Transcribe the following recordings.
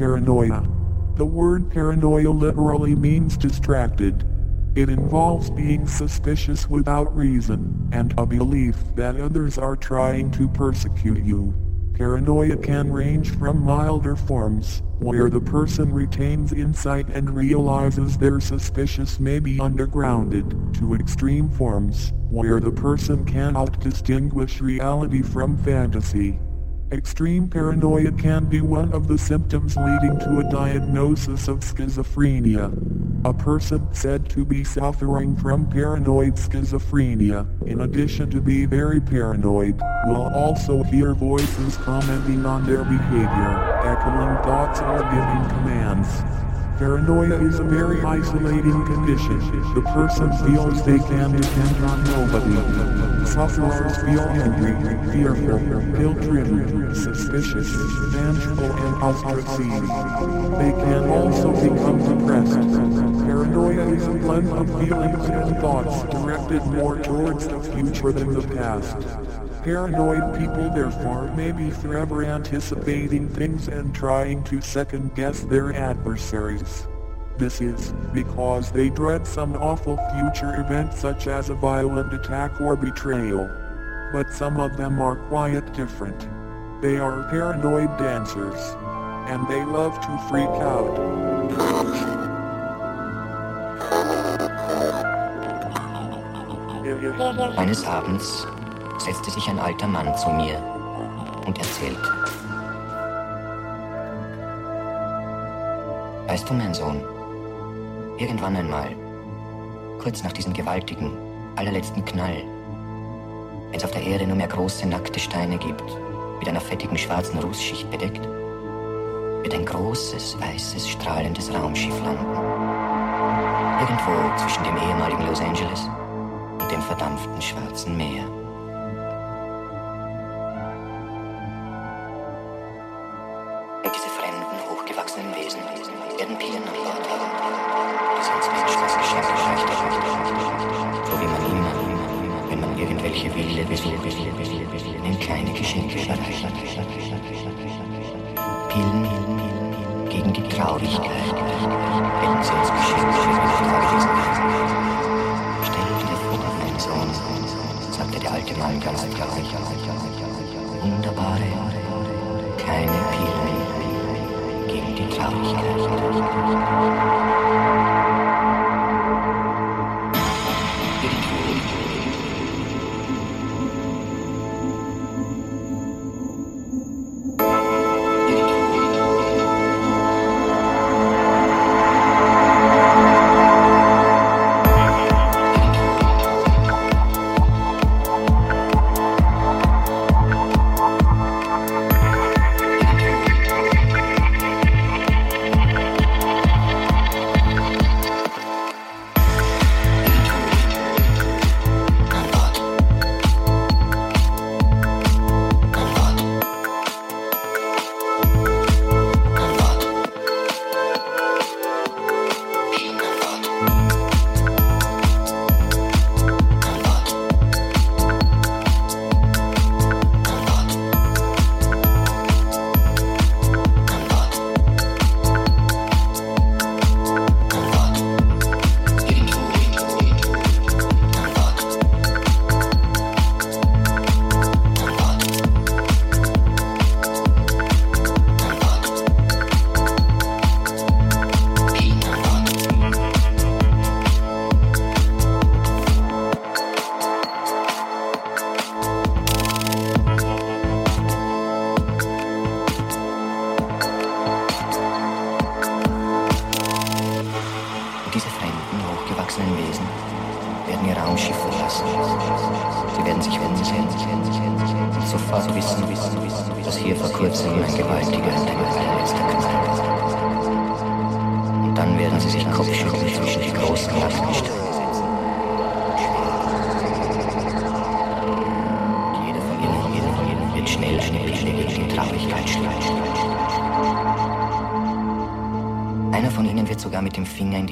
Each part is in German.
Paranoia. The word paranoia literally means distracted. It involves being suspicious without reason, and a belief that others are trying to persecute you. Paranoia can range from milder forms, where the person retains insight and realizes their suspicious may be undergrounded, to extreme forms, where the person cannot distinguish reality from fantasy. Extreme paranoia can be one of the symptoms leading to a diagnosis of schizophrenia. A person said to be suffering from paranoid schizophrenia, in addition to be very paranoid, will also hear voices commenting on their behavior, echoing thoughts or giving commands. Paranoia is a very isolating condition. The person feels they can depend on nobody. Sufferers feel angry, fearful, guilt-ridden, suspicious, vengeful and ostracized. They can also become depressed. Paranoia is a blend of feelings and thoughts directed more towards the future than the past. Paranoid people therefore may be forever anticipating things and trying to second guess their adversaries. This is because they dread some awful future event such as a violent attack or betrayal. But some of them are quite different. They are paranoid dancers. And they love to freak out. Eines Abends setzte sich ein alter Mann zu mir und erzählte. Weißt du, mein Sohn, irgendwann einmal, kurz nach diesem gewaltigen, allerletzten Knall, wenn es auf der Erde nur mehr große, nackte Steine gibt, mit einer fettigen schwarzen Rußschicht bedeckt, wird ein großes, weißes, strahlendes Raumschiff landen. Irgendwo zwischen dem ehemaligen Los Angeles und dem verdampften Schwarzen Meer. Werden an Bord haben, die uns Menschen Geschenk gereicht haben. So wie man immer, wenn man irgendwelche wilde, wilde, in kleine Geschenke überreicht. Pillen gegen die Traurigkeit, hätten sie uns die Traurigkeit. Stell dir vor, mein Sohn, sagte der alte Mann ganz traurig. Wunderbare, keine Ewigkeit.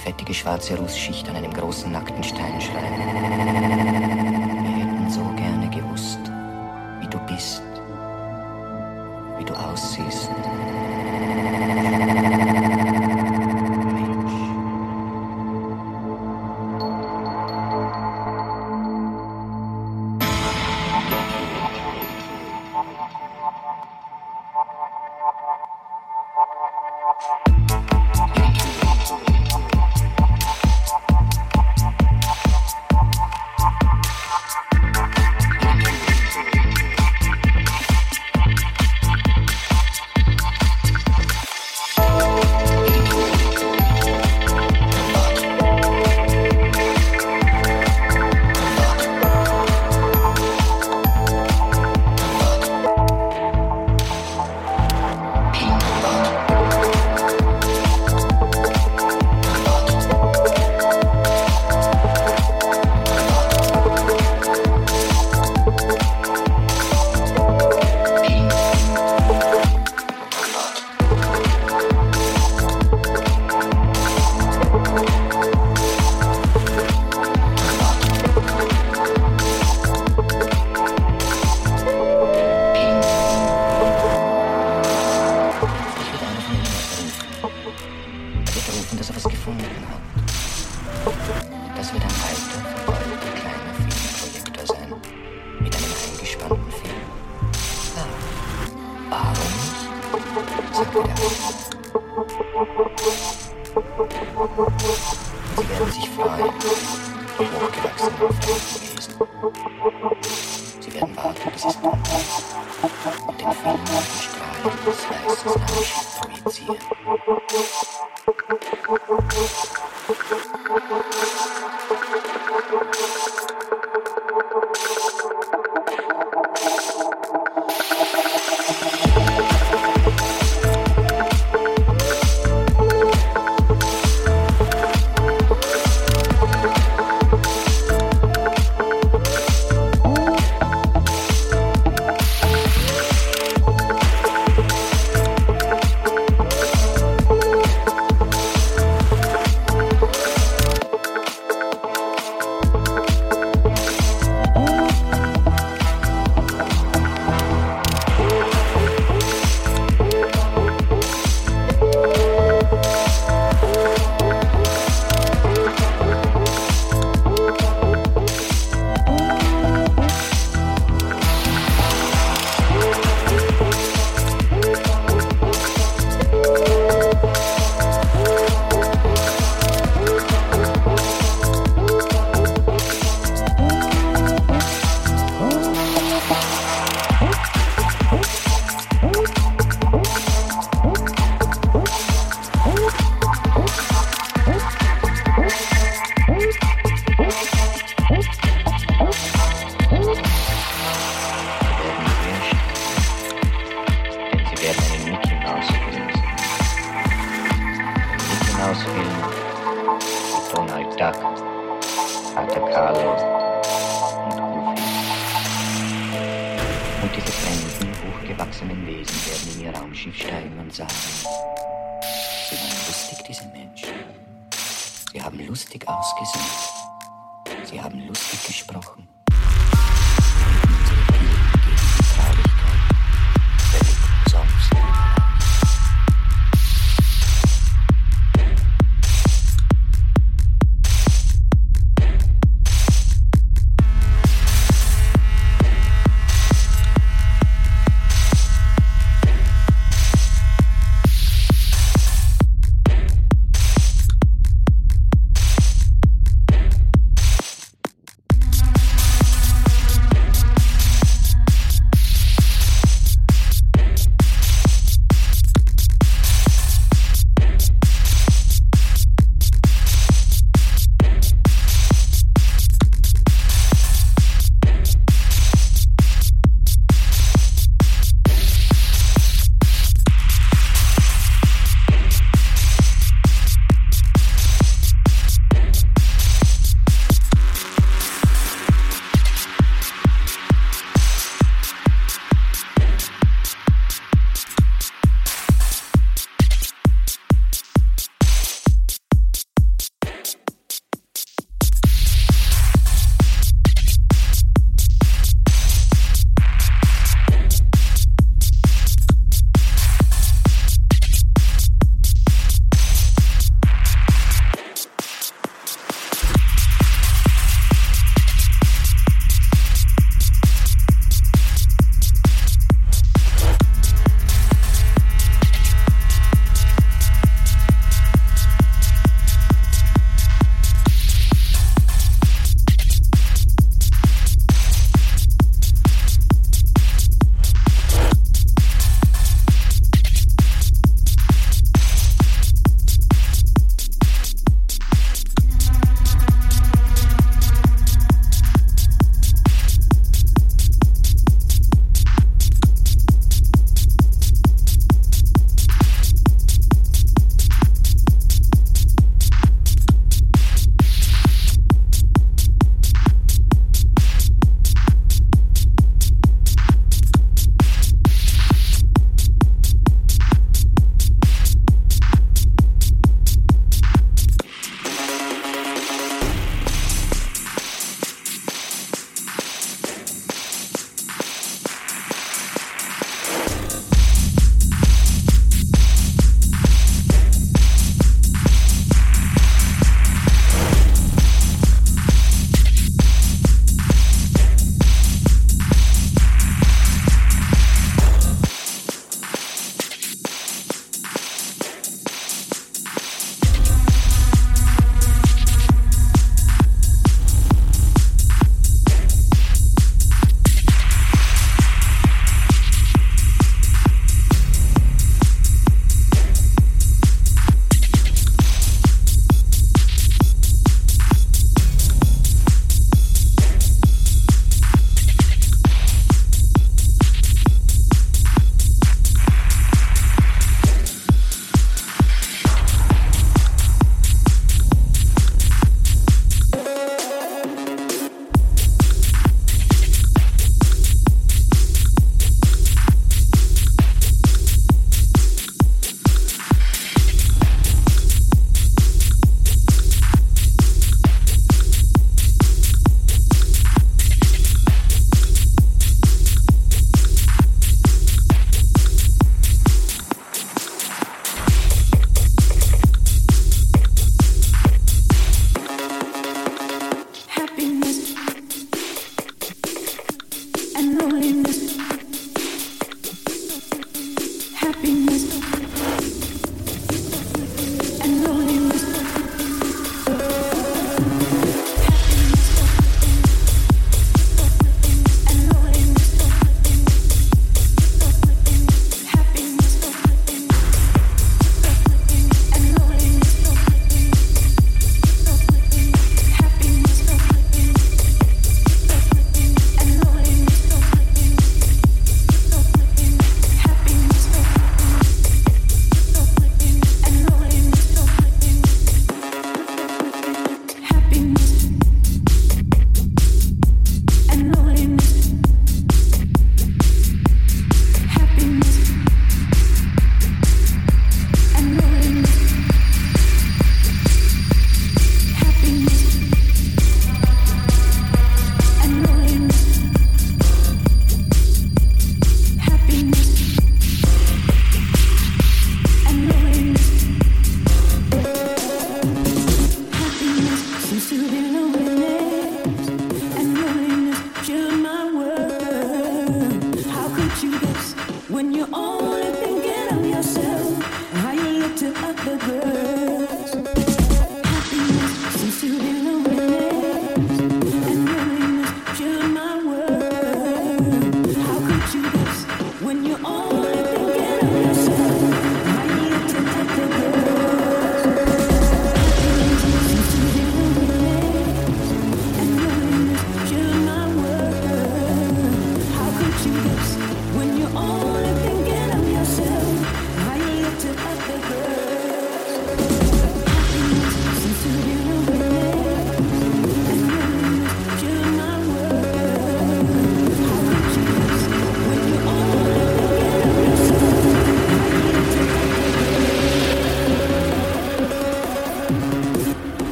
Fettige schwarze Rußschicht an einem großen nackten Stein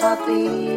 I'll be.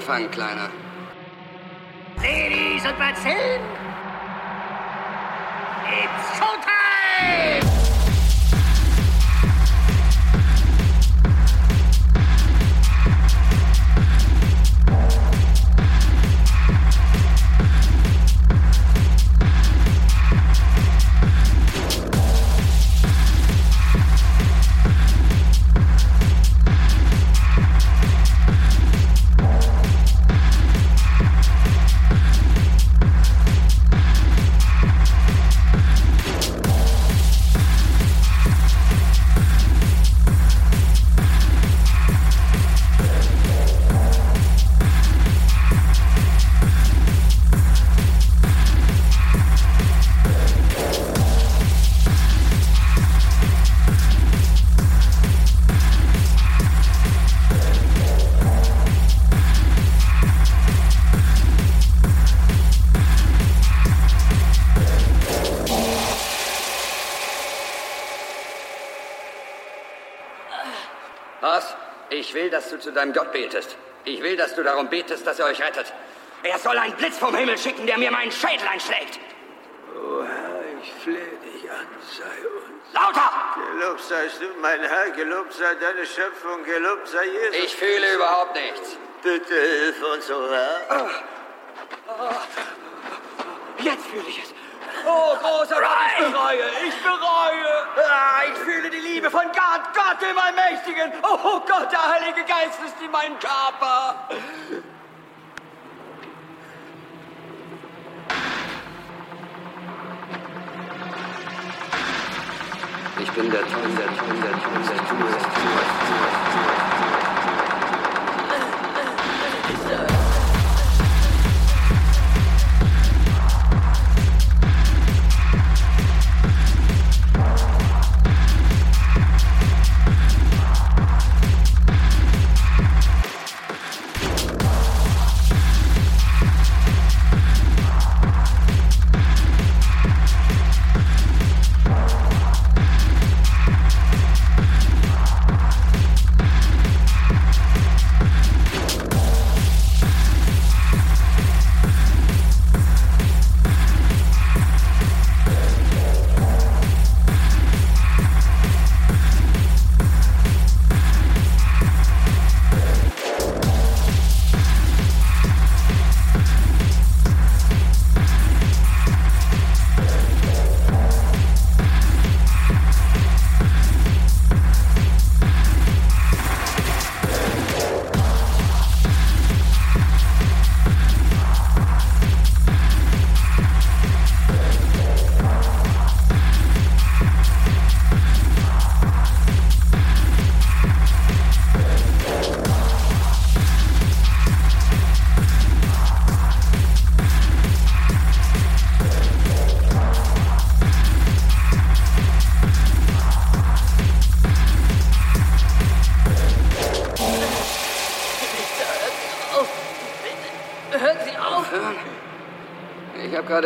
Angefangen, Kleiner. Will, dass du zu deinem Gott betest. Ich will, dass du darum betest, dass er euch rettet. Er soll einen Blitz vom Himmel schicken, der mir meinen Schädel einschlägt. O Herr, ich flehe dich an, sei uns. Lauter! Gelobt seist du, mein Herr, gelobt sei deine Schöpfung, gelobt sei Jesus. Ich fühle überhaupt nichts. Bitte hilf uns, o Herr. Jetzt fühle ich es. Oh, großer Gott, ich bereue, ich bereue. Ah, ich fühle die Liebe von Gott, Gott dem Allmächtigen. Oh Gott, der Heilige Geist ist in meinem Körper. Ich bin der Ton, der Ton, der Ton, der Ton,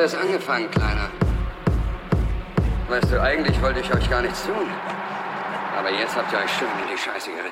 erst angefangen, Kleiner. Weißt du, eigentlich wollte ich euch gar nichts tun. Aber jetzt habt ihr euch schön in die Scheiße geritten.